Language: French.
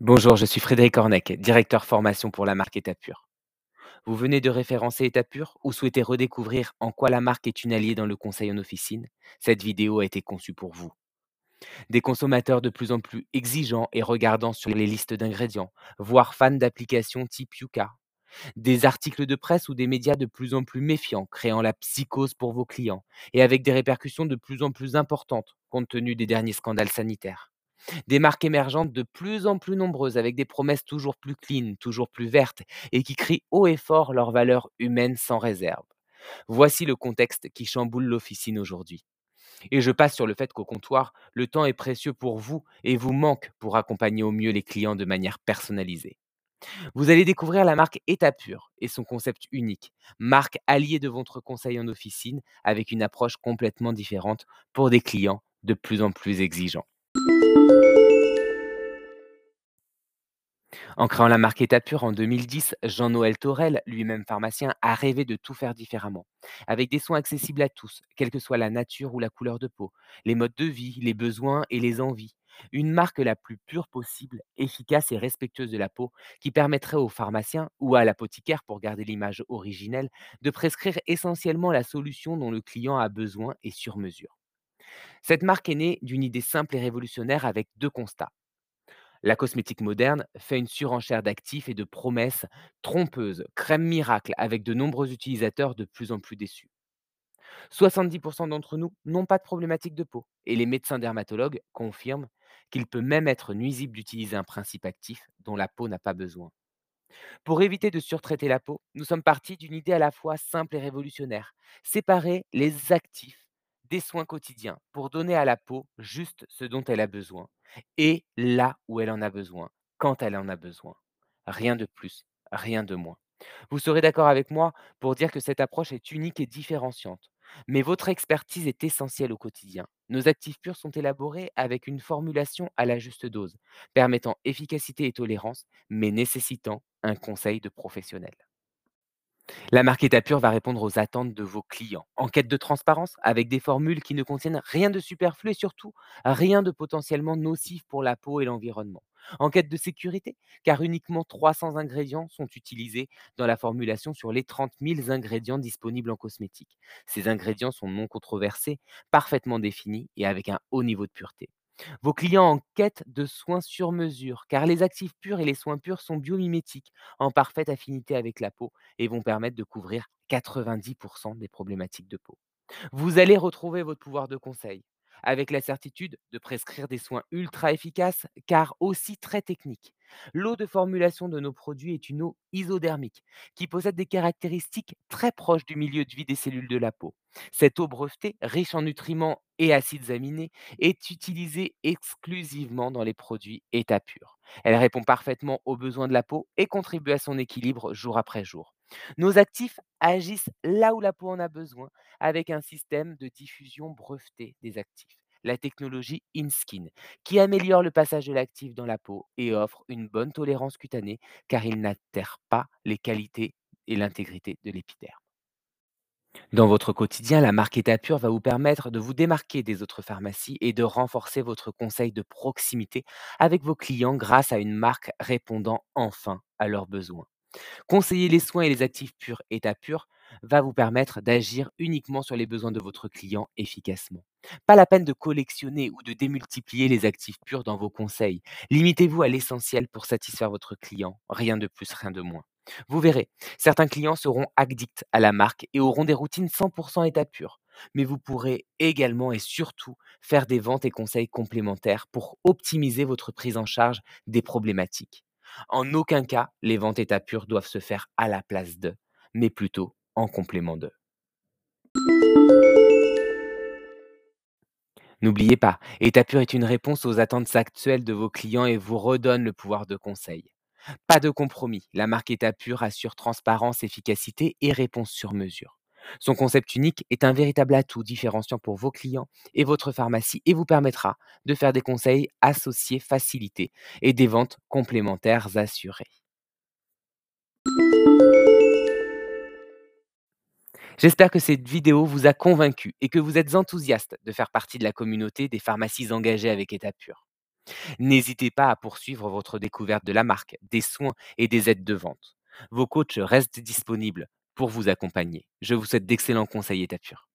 Bonjour, je suis Frédéric Ornec, directeur formation pour la marque Étapure. Vous venez de référencer Étapure ou souhaitez redécouvrir en quoi la marque est une alliée dans le conseil en officine? Cette vidéo a été conçue pour vous. Des consommateurs de plus en plus exigeants et regardant sur les listes d'ingrédients, voire fans d'applications type Yuka. Des articles de presse ou des médias de plus en plus méfiants, créant la psychose pour vos clients, et avec des répercussions de plus en plus importantes compte tenu des derniers scandales sanitaires. Des marques émergentes de plus en plus nombreuses, avec des promesses toujours plus clean, toujours plus vertes, et qui crient haut et fort leurs valeurs humaines sans réserve. Voici le contexte qui chamboule l'officine aujourd'hui. Et je passe sur le fait qu'au comptoir, le temps est précieux pour vous et vous manque pour accompagner au mieux les clients de manière personnalisée. Vous allez découvrir la marque Étapure et son concept unique, marque alliée de votre conseil en officine avec une approche complètement différente pour des clients de plus en plus exigeants. En créant la marque Étapure en 2010, Jean-Noël Torel, lui-même pharmacien, a rêvé de tout faire différemment, avec des soins accessibles à tous, quelle que soit la nature ou la couleur de peau, les modes de vie, les besoins et les envies. Une marque la plus pure possible, efficace et respectueuse de la peau, qui permettrait aux pharmaciens ou à l'apothicaire, pour garder l'image originelle, de prescrire essentiellement la solution dont le client a besoin et sur mesure. Cette marque est née d'une idée simple et révolutionnaire avec deux constats. La cosmétique moderne fait une surenchère d'actifs et de promesses trompeuses, crème miracle, avec de nombreux utilisateurs de plus en plus déçus. 70% d'entre nous n'ont pas de problématique de peau et les médecins dermatologues confirment qu'il peut même être nuisible d'utiliser un principe actif dont la peau n'a pas besoin. Pour éviter de surtraiter la peau, nous sommes partis d'une idée à la fois simple et révolutionnaire. Séparer les actifs des soins quotidiens pour donner à la peau juste ce dont elle a besoin et là où elle en a besoin, quand elle en a besoin. Rien de plus, rien de moins. Vous serez d'accord avec moi pour dire que cette approche est unique et différenciante. Mais votre expertise est essentielle au quotidien. Nos actifs purs sont élaborés avec une formulation à la juste dose, permettant efficacité et tolérance, mais nécessitant un conseil de professionnel. La marque Étapure va répondre aux attentes de vos clients, en quête de transparence, avec des formules qui ne contiennent rien de superflu et surtout rien de potentiellement nocif pour la peau et l'environnement. En quête de sécurité, car uniquement 300 ingrédients sont utilisés dans la formulation sur les 30 000 ingrédients disponibles en cosmétique. Ces ingrédients sont non controversés, parfaitement définis et avec un haut niveau de pureté. Vos clients en quête de soins sur mesure, car les actifs purs et les soins purs sont biomimétiques, en parfaite affinité avec la peau et vont permettre de couvrir 90% des problématiques de peau. Vous allez retrouver votre pouvoir de conseil, avec la certitude de prescrire des soins ultra efficaces, car aussi très techniques. L'eau de formulation de nos produits est une eau isodermique qui possède des caractéristiques très proches du milieu de vie des cellules de la peau. Cette eau brevetée, riche en nutriments et acides aminés, est utilisée exclusivement dans les produits état pur. Elle répond parfaitement aux besoins de la peau et contribue à son équilibre jour après jour. Nos actifs agissent là où la peau en a besoin avec un système de diffusion breveté des actifs la technologie InSkin, qui améliore le passage de l'actif dans la peau et offre une bonne tolérance cutanée car il n'altère pas les qualités et l'intégrité de l'épiderme. Dans votre quotidien, la marque Étapure va vous permettre de vous démarquer des autres pharmacies et de renforcer votre conseil de proximité avec vos clients grâce à une marque répondant enfin à leurs besoins. Conseiller les soins et les actifs purs état pur va vous permettre d'agir uniquement sur les besoins de votre client efficacement. Pas la peine de collectionner ou de démultiplier les actifs purs dans vos conseils. Limitez-vous à l'essentiel pour satisfaire votre client. Rien de plus, rien de moins. Vous verrez, certains clients seront addicts à la marque et auront des routines 100% état pur. Mais vous pourrez également et surtout faire des ventes et conseils complémentaires pour optimiser votre prise en charge des problématiques. En aucun cas, les ventes état pur doivent se faire à la place d'eux, mais plutôt en complément d'eux. N'oubliez pas, Étapure est une réponse aux attentes actuelles de vos clients et vous redonne le pouvoir de conseil. Pas de compromis, la marque Étapure assure transparence, efficacité et réponse sur mesure. Son concept unique est un véritable atout différenciant pour vos clients et votre pharmacie et vous permettra de faire des conseils associés facilités et des ventes complémentaires assurées. J'espère que cette vidéo vous a convaincu et que vous êtes enthousiaste de faire partie de la communauté des pharmacies engagées avec État Pur. N'hésitez pas à poursuivre votre découverte de la marque, des soins et des aides de vente. Vos coachs restent disponibles pour vous accompagner. Je vous souhaite d'excellents conseils étapures.